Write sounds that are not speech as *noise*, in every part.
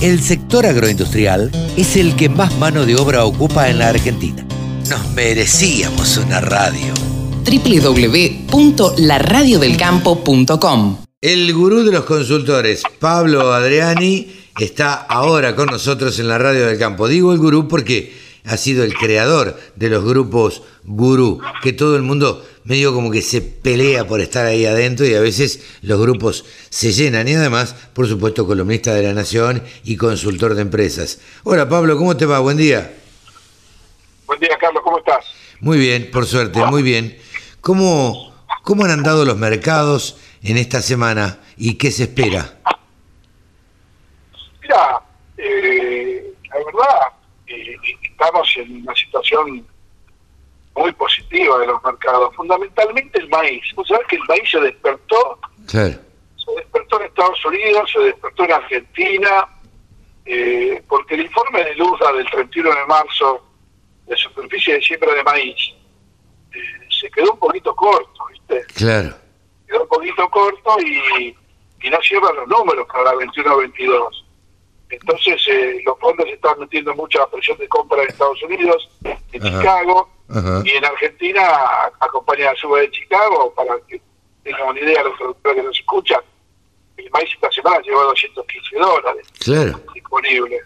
El sector agroindustrial es el que más mano de obra ocupa en la Argentina. Nos merecíamos una radio. www.laradiodelcampo.com El gurú de los consultores, Pablo Adriani, está ahora con nosotros en la radio del campo. Digo el gurú porque ha sido el creador de los grupos gurú, que todo el mundo medio como que se pelea por estar ahí adentro y a veces los grupos se llenan y además, por supuesto, columnista de la Nación y consultor de empresas. Hola Pablo, ¿cómo te va? Buen día. Buen día, Carlos, ¿cómo estás? Muy bien, por suerte, muy bien. ¿Cómo, cómo han andado los mercados en esta semana y qué se espera? Mira, eh, la verdad, estamos en una situación muy positiva de los mercados, fundamentalmente el maíz. Vos sabés que el maíz se despertó, se despertó en Estados Unidos, se despertó en Argentina, eh, porque el informe de Luzda del 31 de marzo de superficie de siembra de maíz eh, se quedó un poquito corto, ¿viste? Claro. quedó un poquito corto y, y no cierran los números para la 21-22. Entonces, eh, los fondos están metiendo mucha presión de compra en Estados Unidos, en Ajá. Chicago, Ajá. y en Argentina acompaña la suba de Chicago, para que tengan una idea los productores que nos escuchan. El maíz esta semana llegó a 215 dólares Claro. disponible.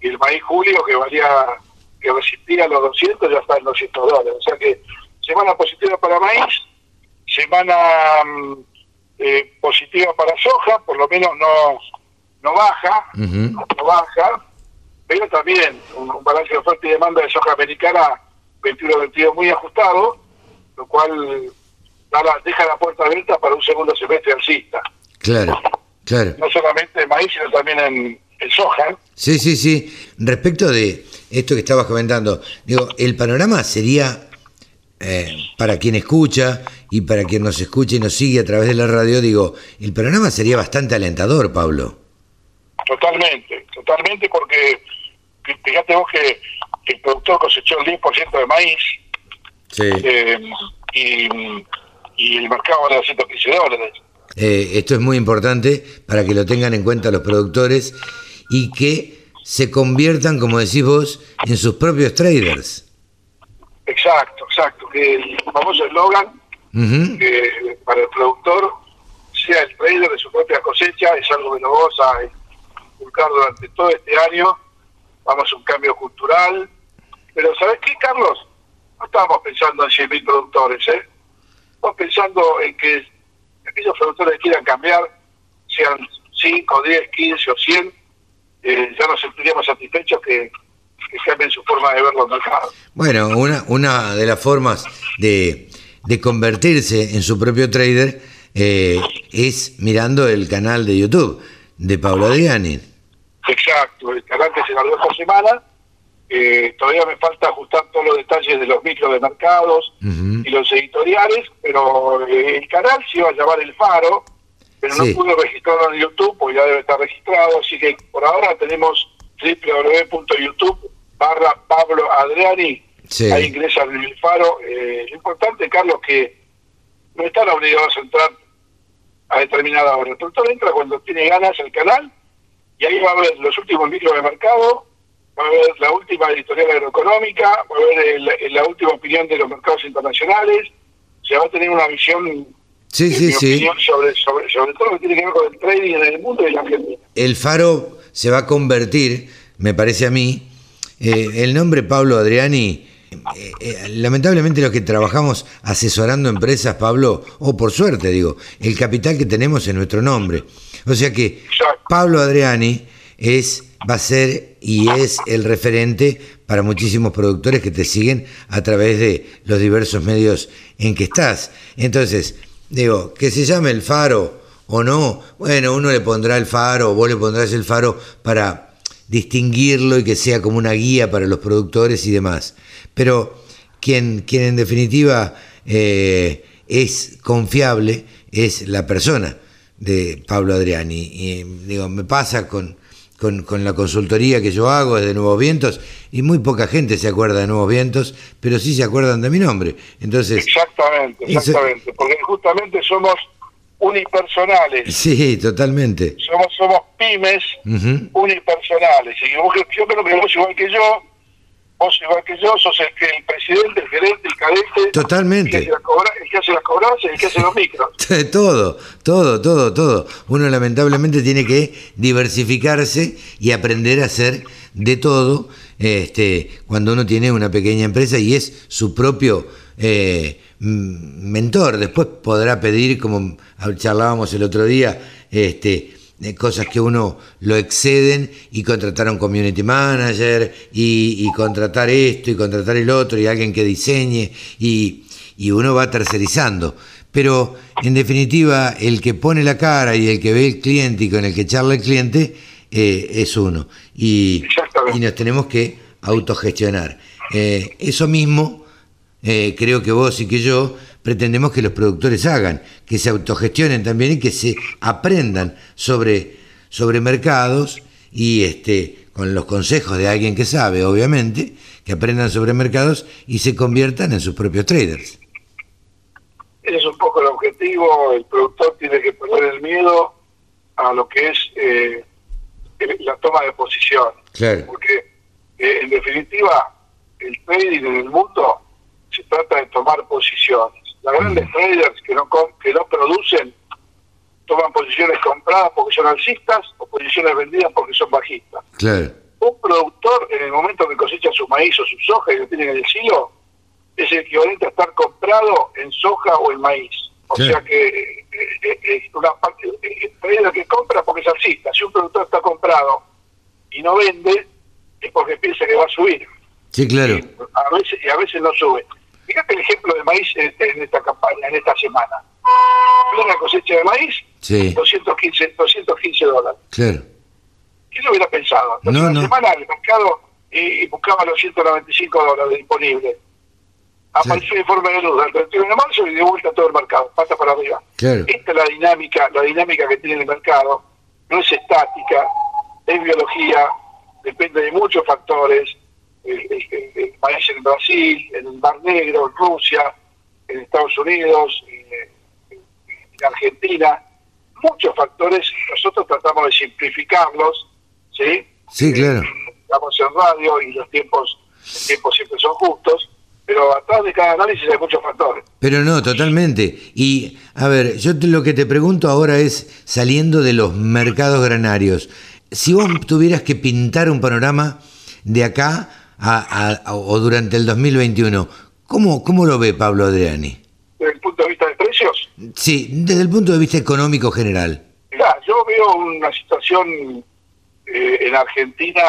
Y el maíz julio, que valía, que resistía los 200, ya está en 200 dólares. O sea que semana positiva para maíz, semana mm, eh, positiva para soja, por lo menos no no baja, no baja, pero también un, un balance de oferta y demanda de soja americana 21-22 muy ajustado, lo cual da la- deja la puerta abierta para un segundo semestre alcista. Claro. Claro. No solamente en maíz, sino también en, en soja. Sí, sí, sí. Respecto de esto que estabas comentando, digo, el panorama sería eh, para quien escucha y para quien nos escucha y nos sigue a través de la radio, digo, el panorama sería bastante alentador, Pablo. Totalmente, totalmente, porque fíjate vos que el productor cosechó el 10% de maíz Sí. eh, y, y el mercado vale 115 dólares. Eh, esto es muy importante para que lo tengan en cuenta los productores y que se conviertan, como decís vos, en sus propios traders. Exacto, exacto. Que el famoso eslogan que para el productor sea el trader de su propia cosecha es algo que vamos a inculcar durante todo este año. Vamos a un cambio cultural. Pero ¿sabes qué, Carlos? No estamos pensando en 100.000 productores, ¿eh? Estamos pensando en que aquellos productores quieran cambiar, sean 5, 10, 15 o 100, eh, ya nos sentiríamos satisfechos que, que cambien su forma de ver los mercados. Bueno, una, una de las formas de, de convertirse en su propio trader eh, es mirando el canal de YouTube de Pablo Adriani. Exacto, el canal que se largó esta semana. eh, todavía me falta ajustar todos los detalles de los micros de mercados y los editoriales, pero eh, el canal se iba a llamar El Faro, pero Sí. no pude registrarlo en YouTube porque ya debe estar registrado, así que por ahora tenemos www.youtube barra Pablo Adriani, Sí. ahí ingresan en El Faro. Eh, lo importante, Carlos, que no están obligados a entrar a determinada hora. El productor entra cuando tiene ganas al canal y ahí va a ver los últimos micros de mercado, va a ver la última editorial agroeconómica, va a ver el- la última opinión de los mercados internacionales, se va a tener una visión, Sí, sí, sí. sobre, sobre, sobre todo lo que tiene que ver con el trading en el mundo y la Argentina. El faro se va a convertir, me parece a mí, eh, el nombre Pablo Adriani, eh, eh, lamentablemente los que trabajamos asesorando empresas, Pablo, o por suerte digo, el capital que tenemos es nuestro nombre. O sea que. Pablo Adriani es, va a ser y es el referente para muchísimos productores que te siguen a través de los diversos medios en que estás. Entonces, digo, que se llame el faro o no, bueno, uno le pondrá el faro vos le pondrás el faro para distinguirlo y que sea como una guía para los productores y demás. Pero quien, quien en definitiva eh, es confiable es la persona de Pablo Adriani. Y digo, me pasa con, con, con la consultoría que yo hago desde Nuevos Vientos y muy poca gente se acuerda de Nuevos Vientos, pero sí se acuerdan de mi nombre. Entonces, Exactamente, Eso- exactamente, porque justamente somos unipersonales. Sí, totalmente. Somos, somos pymes unipersonales. Y yo creo que vos igual que yo, vos igual que yo, sos el, que, el presidente, el gerente, el cadete. Totalmente. El que, hace las cobranzas, el que hace los micros. *laughs* todo, todo, todo, todo. Uno lamentablemente tiene que diversificarse y aprender a hacer de todo este, cuando uno tiene una pequeña empresa y es su propio eh, mentor. Después podrá pedir, como charlábamos el otro día, este, cosas que uno lo exceden y contratar a un community manager y, contratar esto y contratar el otro y alguien que diseñe y, y uno va tercerizando. Pero en definitiva, el que pone la cara y el que ve el cliente y con el que charla el cliente eh, es uno. Y, y, nos tenemos que autogestionar. Eh, eso mismo eh, creo que vos y que yo pretendemos que los productores hagan, que se autogestionen también y que se aprendan sobre, sobre mercados y este, con los consejos de alguien que sabe, obviamente, que aprendan sobre mercados y se conviertan en sus propios traders. Ese es un poco el objetivo, el productor tiene que perder el miedo a lo que es eh, la toma de posición. Porque eh, en definitiva el trading en el mundo trata de tomar posiciones. Las grandes traders que no, que no producen toman posiciones compradas porque son alcistas o posiciones vendidas porque son bajistas. Un productor, en el momento que cosecha su maíz o su soja y lo tiene en el silo, es el equivalente a estar comprado en soja o en maíz. O sea que eh, eh, es una parte, el trader que compra porque es alcista. Si un productor está comprado y no vende, es porque piensa que va a subir. Sí, claro. a veces, y a veces no sube. Fíjate el ejemplo de maíz en, esta campaña, en esta semana. Una cosecha de maíz, 215, 215 dólares. Claro. ¿Quién lo hubiera pensado? Entonces, no, semana el mercado y, buscaba los 195 dólares disponibles. Apareció el informe de luz del 31 de marzo y dio vuelta todo el mercado, pata para arriba. Claro. Esta es la dinámica, la dinámica que tiene el mercado. No es estática, es biología, depende de muchos factores el, país en Brasil, en el Mar Negro, en Rusia, en Estados Unidos, en, Argentina, muchos factores, nosotros tratamos de simplificarlos, ¿sí? Sí, claro. Estamos en radio y los tiempos, los tiempos siempre son justos, pero atrás de cada análisis hay muchos factores. Pero no, totalmente. Y, a ver, yo lo que te pregunto ahora es, saliendo de los mercados granarios, si vos tuvieras que pintar un panorama de acá o durante el 2021. ¿Cómo, ¿Cómo lo ve Pablo Adriani? ¿Desde el punto de vista de precios? Sí, desde el punto de vista económico general. Mirá, yo veo una situación eh, en Argentina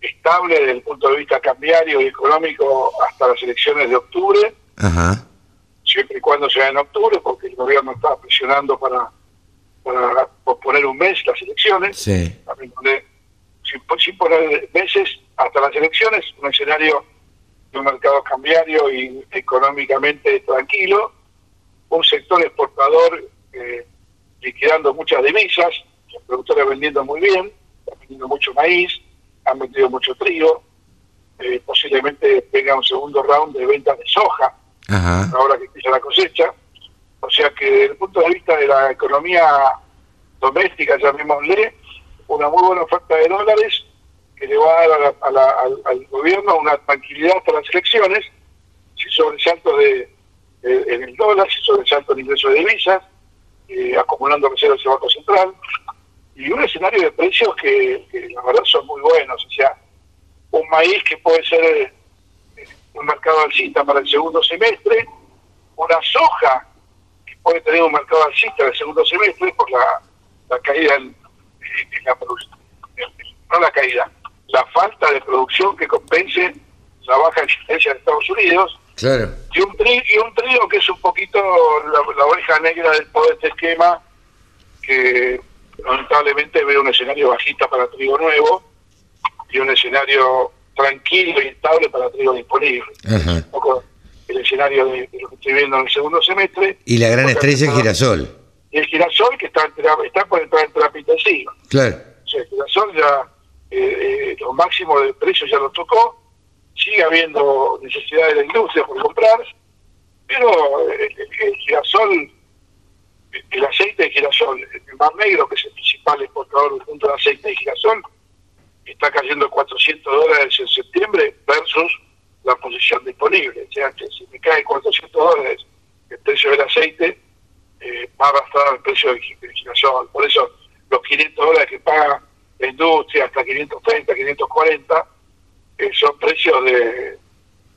estable desde el punto de vista cambiario y económico hasta las elecciones de octubre. Ajá. Siempre y cuando sea en octubre, porque el gobierno está presionando para, para posponer un mes las elecciones. Sí. Sin, sin poner meses, hasta las elecciones, un escenario de un mercado cambiario y económicamente tranquilo, un sector exportador eh, liquidando muchas divisas, los productores vendiendo muy bien, están vendiendo mucho maíz, han vendido mucho trigo, eh, posiblemente venga un segundo round de ventas de soja, ahora que empieza la cosecha. O sea que desde el punto de vista de la economía doméstica, llamémosle, una muy buena oferta de dólares que le va a dar al, gobierno una tranquilidad hasta las elecciones, si sobresalto de, en el dólar, si sobresalto en ingreso de divisas, eh, acumulando reservas del Banco Central, y un escenario de precios que, la verdad son muy buenos, o sea, un maíz que puede ser eh, un mercado alcista para el segundo semestre, una soja que puede tener un mercado alcista en el segundo semestre por la, la caída en, en la producción, no la caída, la falta de producción que compense la baja existencia de Estados Unidos. Claro. Y un, tri, y un trío que es un poquito la, oreja negra de todo este esquema, que lamentablemente ve un escenario bajista para trigo nuevo y un escenario tranquilo y estable para trigo disponible. Un poco el escenario de, lo que estoy viendo en el segundo semestre. Y la gran estrella es girasol. Y el girasol que está, está por entrar en terapia intensiva. Claro. O sea, el girasol ya eh, los máximos de precios ya lo tocó, sigue habiendo necesidad de la industria por comprar, pero el, girasol el aceite de girasol, el Mar Negro, que es el principal exportador del punto de aceite de girasol, está cayendo 400 dólares en septiembre versus la posición disponible. O sea, que si me cae 400 dólares el precio del aceite, eh, va a arrastrar el precio del girasol. Por eso los 500 dólares que paga la industria, hasta 530, 540, eh, son precios de,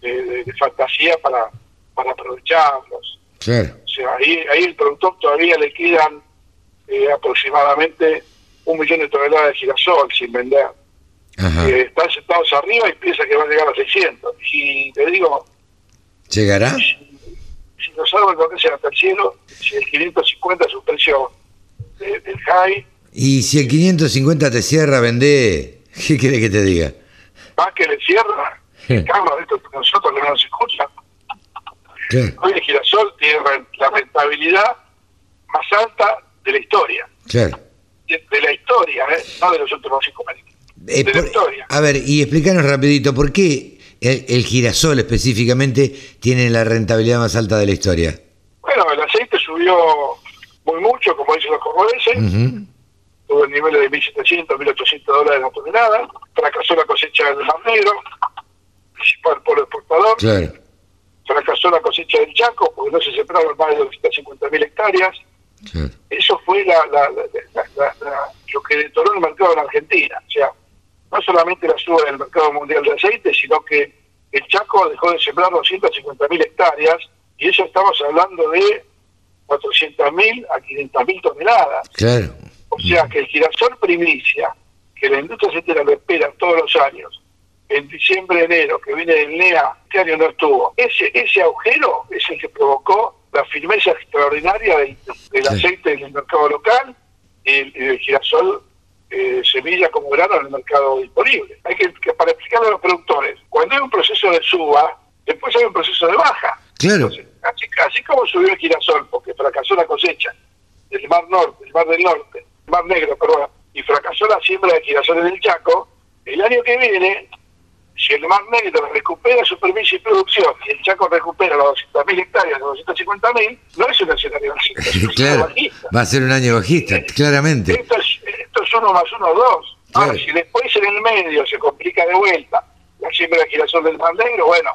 de, fantasía para, para aprovecharlos. O sea, ahí, ahí el productor todavía le quedan eh, aproximadamente un millón de toneladas de girasol sin vender. Eh, están sentados arriba y piensa que va a llegar a 600. Y te digo... ¿Llegará? Si, si los árboles no crecen hasta el cielo, si el 550 es un precio del high... Y si el 550 te cierra, vende, *laughs* ¿qué quiere que te diga? Va que le cierra, Carlos, esto nosotros no nos escuchan. Hoy el girasol tiene la rentabilidad más alta de la historia. Claro. De, la historia, ¿eh? no de los últimos cinco años. Eh, a ver, y explícanos rapidito, ¿por qué el, girasol específicamente tiene la rentabilidad más alta de la historia? Bueno, el aceite subió muy mucho, como dicen los cordobeses, tuvo el nivel de 1.700, 1.800 dólares la tonelada, fracasó la cosecha del Negro, principal polo exportador, fracasó la cosecha del Chaco, porque no se sembraron más de 250.000 hectáreas, eso fue la, lo que detonó el mercado en Argentina, o sea, no solamente la suba del mercado mundial de aceite, sino que el Chaco dejó de sembrar 250.000 hectáreas y eso estamos hablando de 400.000 a 500.000 toneladas. Claro. O sea que el girasol primicia, que la industria aceitera lo espera todos los años, en diciembre, enero, que viene del NEA, este año no estuvo. Ese, ese agujero es el que provocó la firmeza extraordinaria del, aceite en el mercado local y el girasol eh, semilla como grano en el mercado disponible. Hay que, para explicarle a los productores, cuando hay un proceso de suba, después hay un proceso de baja. Claro. así, como subió el girasol porque fracasó la cosecha del Mar Norte, el Mar del Norte, Mar Negro, perdón, y fracasó la siembra de girasol en el Chaco, el año que viene, si el Mar Negro recupera su permiso y producción y el Chaco recupera las 200.000 hectáreas, las 250.000, no es un escenario bajista. claro, va a ser un año bajista, claramente. Esto es, uno más uno, dos. Ahora, si después en el medio se complica de vuelta la siembra de girasol del Mar Negro, bueno,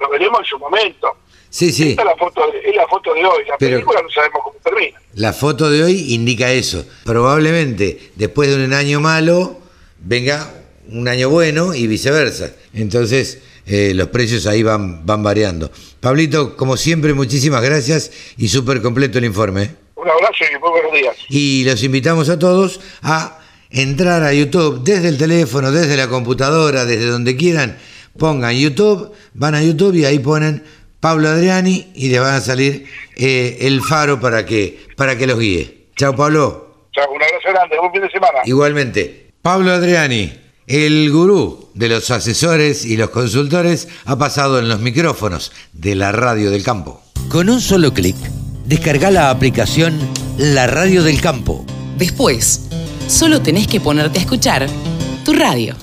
lo veremos en su momento. Sí, sí. Esta es la foto de, es la foto de hoy. La película no sabemos cómo termina. La foto de hoy indica eso. Probablemente después de un año malo venga un año bueno y viceversa. Entonces eh, los precios ahí van, van variando. Pablito, como siempre, muchísimas gracias y súper completo el informe. Un abrazo y muy buenos días. Y los invitamos a todos a entrar a YouTube desde el teléfono, desde la computadora, desde donde quieran. Pongan YouTube, van a YouTube y ahí ponen Pablo Adriani y les van a salir eh, el faro para que, para que los guíe. Chao, Pablo. Chao, un abrazo grande, buen fin de semana. Igualmente. Pablo Adriani, el gurú de los asesores y los consultores, ha pasado en los micrófonos de la radio del campo. Con un solo clic, descarga la aplicación La Radio del Campo. Después, solo tenés que ponerte a escuchar tu radio.